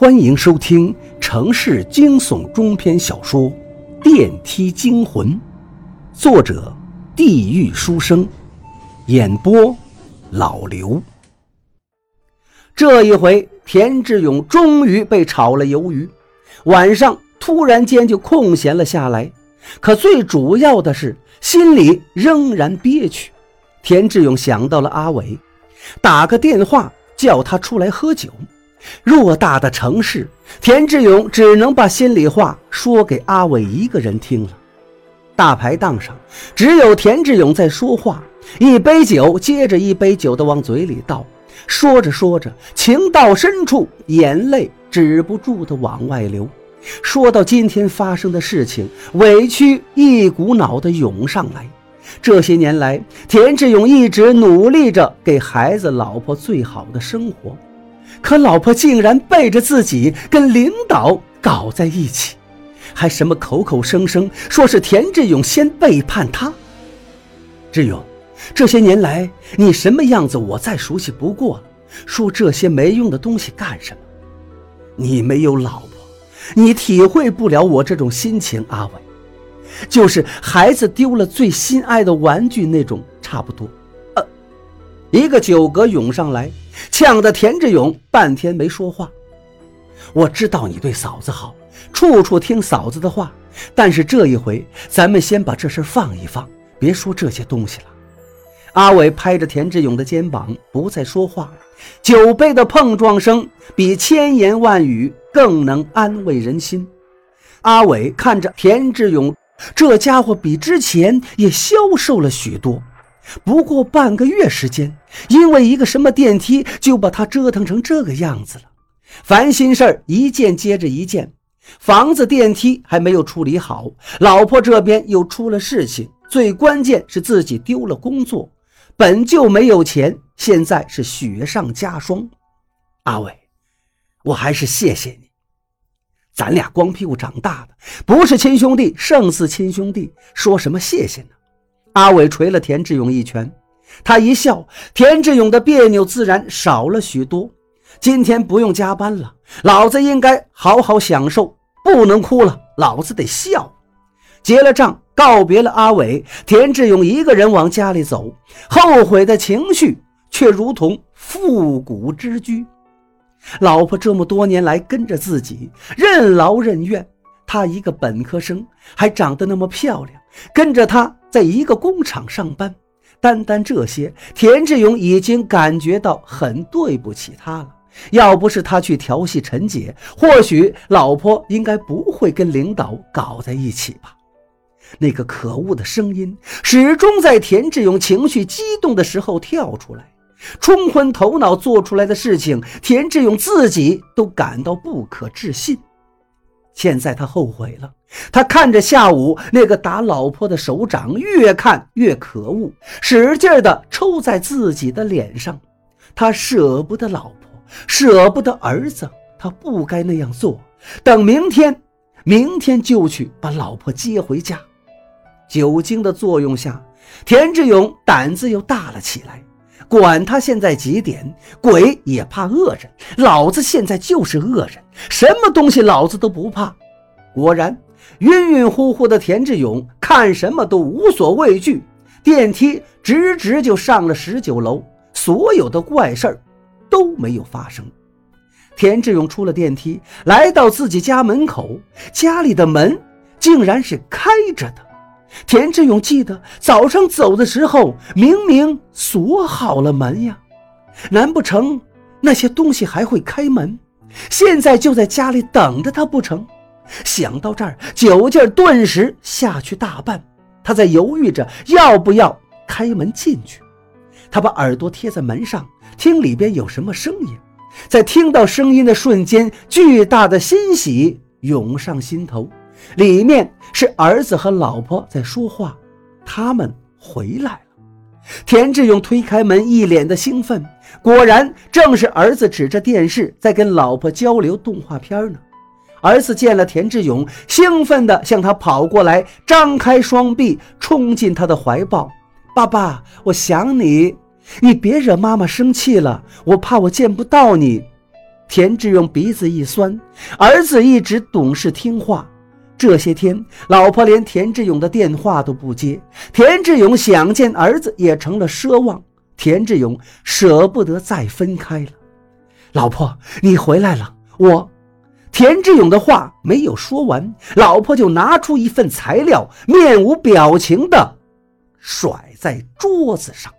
欢迎收听城市惊悚中篇小说《电梯惊魂》，作者：地狱书生，演播：老刘。这一回，田志勇终于被炒了鱿鱼，晚上突然间就空闲了下来。可最主要的是，心里仍然憋屈。田志勇想到了阿伟，打个电话叫他出来喝酒。偌大的城市，田志勇只能把心里话说给阿伟一个人听了。大排档上，只有田志勇在说话，一杯酒接着一杯酒的往嘴里倒，说着说着，情到深处，眼泪止不住的往外流。说到今天发生的事情，委屈一股脑的涌上来。这些年来，田志勇一直努力着给孩子、老婆最好的生活。可老婆竟然背着自己跟领导搞在一起，还什么口口声声说是田志勇先背叛她。志勇，这些年来你什么样子我再熟悉不过了，说这些没用的东西干什么？你没有老婆，你体会不了我这种心情。阿伟，就是孩子丢了最心爱的玩具那种，差不多。一个酒嗝涌上来。呛得田志勇半天没说话。我知道你对嫂子好，处处听嫂子的话，但是这一回，咱们先把这事放一放，别说这些东西了。阿伟拍着田志勇的肩膀，不再说话。酒杯的碰撞声比千言万语更能安慰人心。阿伟看着田志勇，这家伙比之前也消瘦了许多。不过半个月时间，因为一个什么电梯就把他折腾成这个样子了。烦心事儿一件接着一件，房子电梯还没有处理好，老婆这边又出了事情，最关键是自己丢了工作，本就没有钱，现在是雪上加霜。阿伟，我还是谢谢你，咱俩光屁股长大的，不是亲兄弟胜似亲兄弟，说什么谢谢呢？阿伟捶了田志勇一拳，他一笑，田志勇的别扭自然少了许多。今天不用加班了，老子应该好好享受，不能哭了，老子得笑。结了账，告别了阿伟，田志勇一个人往家里走，后悔的情绪却如同复古之居。老婆这么多年来跟着自己，任劳任怨。他一个本科生，还长得那么漂亮，跟着他在一个工厂上班，单单这些，田志勇已经感觉到很对不起他了。要不是他去调戏陈姐，或许老婆应该不会跟领导搞在一起吧。那个可恶的声音始终在田志勇情绪激动的时候跳出来，冲昏头脑做出来的事情，田志勇自己都感到不可置信。现在他后悔了，他看着下午那个打老婆的手掌，越看越可恶，使劲的抽在自己的脸上。他舍不得老婆，舍不得儿子，他不该那样做。等明天，明天就去把老婆接回家。酒精的作用下，田志勇胆子又大了起来。管他现在几点，鬼也怕恶人。老子现在就是恶人，什么东西老子都不怕。果然，晕晕乎乎的田志勇看什么都无所畏惧，电梯直直就上了十九楼，所有的怪事儿都没有发生。田志勇出了电梯，来到自己家门口，家里的门竟然是开着的。田志勇记得早上走的时候，明明锁好了门呀，难不成那些东西还会开门？现在就在家里等着他不成？想到这儿，酒劲儿顿时下去大半。他在犹豫着要不要开门进去。他把耳朵贴在门上，听里边有什么声音。在听到声音的瞬间，巨大的欣喜涌上心头。里面是儿子和老婆在说话，他们回来了。田志勇推开门，一脸的兴奋。果然，正是儿子指着电视在跟老婆交流动画片呢。儿子见了田志勇，兴奋地向他跑过来，张开双臂冲进他的怀抱：“爸爸，我想你，你别惹妈妈生气了，我怕我见不到你。”田志勇鼻子一酸，儿子一直懂事听话。这些天，老婆连田志勇的电话都不接，田志勇想见儿子也成了奢望。田志勇舍不得再分开了。老婆，你回来了，我。田志勇的话没有说完，老婆就拿出一份材料，面无表情地甩在桌子上。